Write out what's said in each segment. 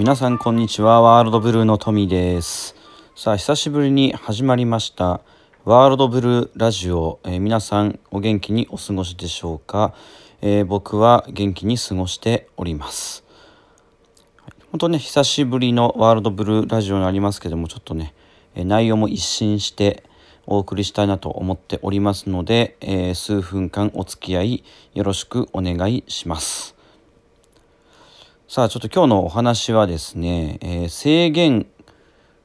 皆さんこんにちは。ワールドブルーのトミーです。さあ久しぶりに始まりました。ワールドブルーラジオ、えー、皆さんお元気にお過ごしでしょうか、えー、僕は元気に過ごしております。本当ね久しぶりのワールドブルーラジオになりますけどもちょっとね内容も一新してお送りしたいなと思っておりますので、えー、数分間お付き合いよろしくお願いします。さあちょっと今日のお話はですね、えー、制限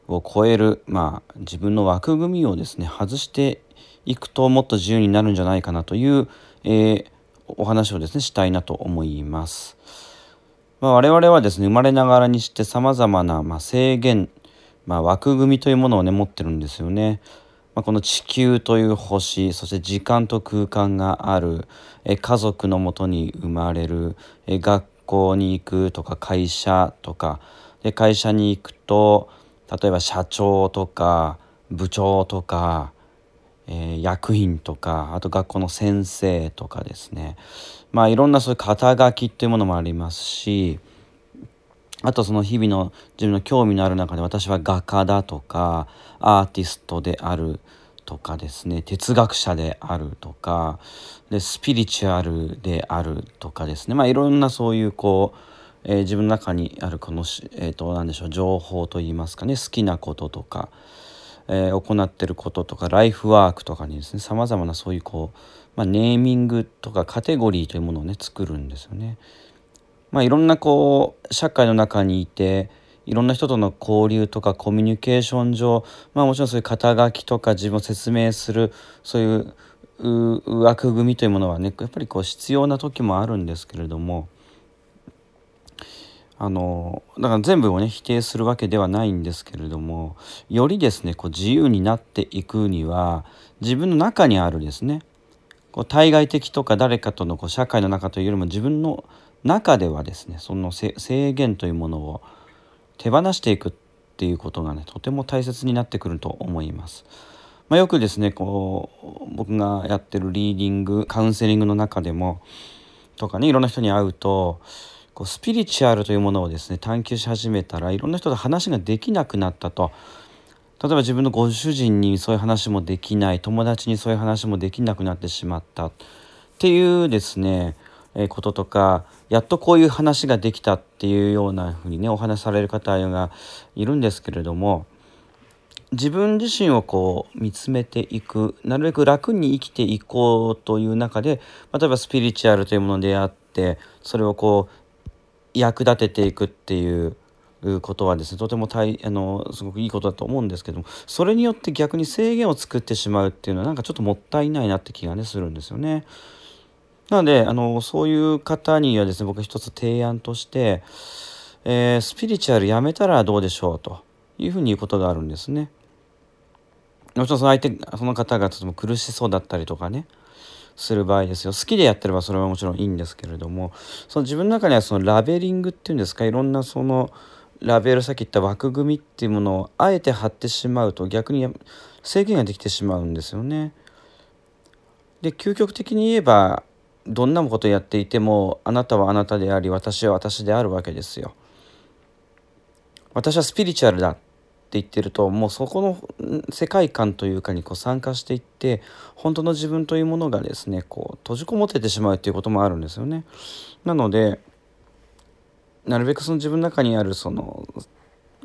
を超える、まあ、自分の枠組みをですね外していくともっと自由になるんじゃないかなという、えー、お話をですねしたいなと思います。まあ、我々はですね生まれながらにしてさまざまな、まあ、制限、まあ、枠組みというものをね持ってるんですよね。まあ、この地球という星そして時間と空間があるえ家族のもとに生まれるえ学校に行くとか会社とか。で会社に行くと例えば社長とか部長とか、えー、役員とかあと学校の先生とかですね。まあいろんなそういう肩書きっていうものもありますしあとその日々の自分の興味のある中で私は画家だとかアーティストであるとかですね哲学者であるとかでスピリチュアルであるとかですねまあいろんなそういうこう、えー、自分の中にあるこの、えーと、何でしょう情報といいますかね好きなこととか、えー、行ってることとかライフワークとかにですねさまざまなそういうこう、まあ、ネーミングとかカテゴリーというものをね作るんですよね。まあ、いろんなこう社会の中にいていろんな人との交流とかコミュニケーション上、まあ、もちろんそういう肩書きとか自分を説明するそういう枠組みというものはねやっぱりこう必要な時もあるんですけれどもあのだから全部をね否定するわけではないんですけれどもよりですねこう自由になっていくには自分の中にあるですねこう対外的とか誰かとのこう社会の中というよりも自分の中ではですねその制限というものを手放していくっていうことがねとても大切になってくると思います。まあ、よくですねこう僕がやってるリーディングカウンセリングの中でもとかねいろんな人に会うとこうスピリチュアルというものをですね探求し始めたらいろんな人と話ができなくなったと例えば自分のご主人にそういう話もできない友達にそういう話もできなくなってしまったっていうですねこととかやっとこういう話ができたっていうようなふうにねお話しされる方がいるんですけれども自分自身をこう見つめていくなるべく楽に生きていこうという中で例えばスピリチュアルというものであってそれをこう役立てていくっていうことはですねとても大あのすごくいいことだと思うんですけどもそれによって逆に制限を作ってしまうっていうのはなんかちょっともったいないなって気がねするんですよね。なのであのそういう方にはですね僕一つ提案として、えー、スピリチュアルやめたらどうでしょうというふうに言うことがあるんですね。もちろんその相手その方がとても苦しそうだったりとかねする場合ですよ好きでやってればそれはもちろんいいんですけれどもその自分の中にはそのラベリングっていうんですかいろんなそのラベルさっき言った枠組みっていうものをあえて貼ってしまうと逆に制限ができてしまうんですよね。で究極的に言えばどんなことやっていてもあなたはあなたであり私は私であるわけですよ。私はスピリチュアルだって言ってるともうそこの世界観というかにこう参加していって本当の自分というものがですねこう閉じこもっててしまうっていうこともあるんですよね。なのでなるべくその自分の中にあるその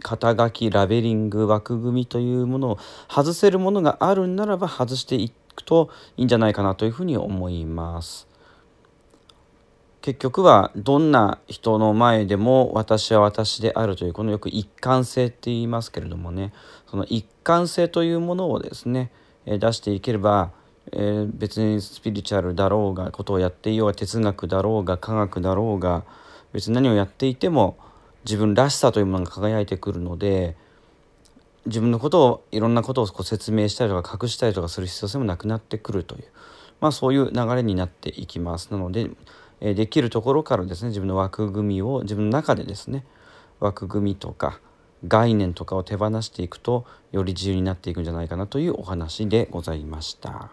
肩書きラベリング枠組みというものを外せるものがあるんならば外していくといいんじゃないかなというふうに思います。結局はどんな人の前でも私は私であるというこのよく一貫性って言いますけれどもねその一貫性というものをですね出していければ、えー、別にスピリチュアルだろうがことをやっていようが哲学だろうが科学だろうが別に何をやっていても自分らしさというものが輝いてくるので自分のことをいろんなことをこう説明したりとか隠したりとかする必要性もなくなってくるという、まあ、そういう流れになっていきます。なのでできるところからですね自分の枠組みを自分の中でですね枠組みとか概念とかを手放していくとより自由になっていくんじゃないかなというお話でございました。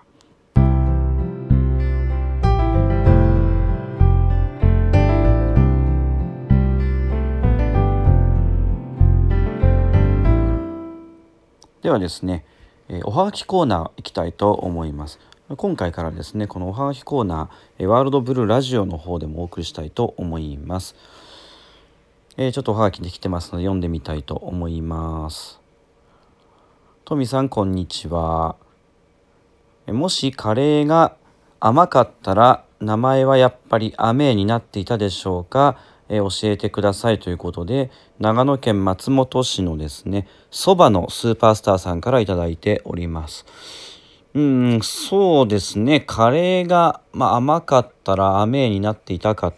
ではですね、えおはがきコーナー行きたいと思います。今回からですねこのおはがきコーナーワールドブルーラジオの方でもお送りしたいと思います、えー、ちょっとおはがきできてますので読んでみたいと思います。トミさんこんにちは。もしカレーが甘かったら名前はやっぱりアメーになっていたでしょうか？え教えてくださいということで長野県松本市のですねそばのスーパースターさんから頂いております。うんそうですね。カレーが、まあ、甘かったら甘になっていたか。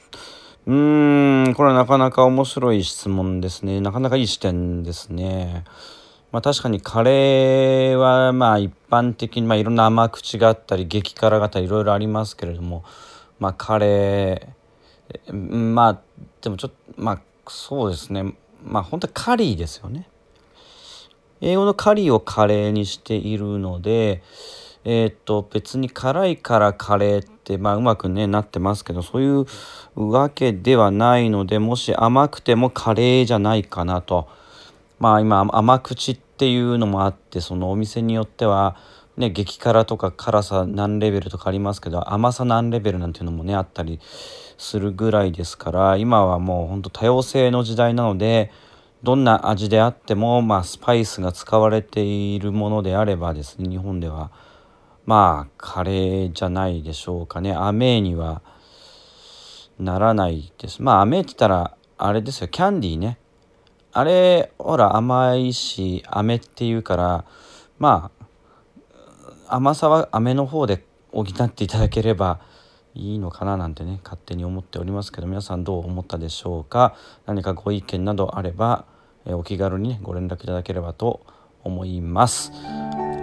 うーんこれはなかなか面白い質問ですね。なかなかいい視点ですね。まあ確かにカレーはまあ一般的にまあいろんな甘口があったり激辛があったりいろいろありますけれどもまあカレーまあでもちょっとまあそうですね。まあ本当にカリーですよね。英語のカリーをカレーにしているのでえー、っと別に辛いからカレーってまあうまくねなってますけどそういうわけではないのでもし甘くてもカレーじゃないかなと。まあ今甘口っていうのもあってそのお店によってはね激辛とか辛さ何レベルとかありますけど甘さ何レベルなんていうのもねあったりするぐらいですから今はもうほんと多様性の時代なのでどんな味であっても、まあ、スパイスが使われているものであればですね日本ではまあカレーじゃないでしょうかね。アメにはならないです。まあアメって言ったらあれですよ。キャンディーね。あれほら甘いし飴っていうからまあ甘さは飴の方で補っていただければいいのかななんてね勝手に思っておりますけど皆さんどう思ったでしょうか。何かご意見などあれば、えお気軽に、ね、ご連絡いただければと思います。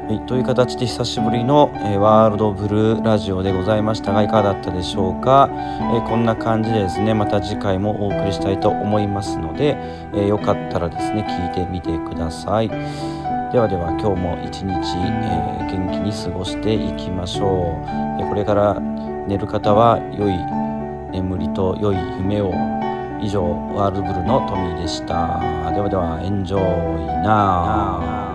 はい、という形で久しぶりの、えー、ワールドブルーラジオでございましたがいかがだったでしょうか、えー、こんな感じでですねまた次回もお送りしたいと思いますので、えー、よかったらですね聞いてみてください。ではでは今日も一日、え元気に過ごしていきましょう、えこれから寝る方は良い眠りと良い夢を。以上ワールドブルーのトミーでした。ではではエンジョイナー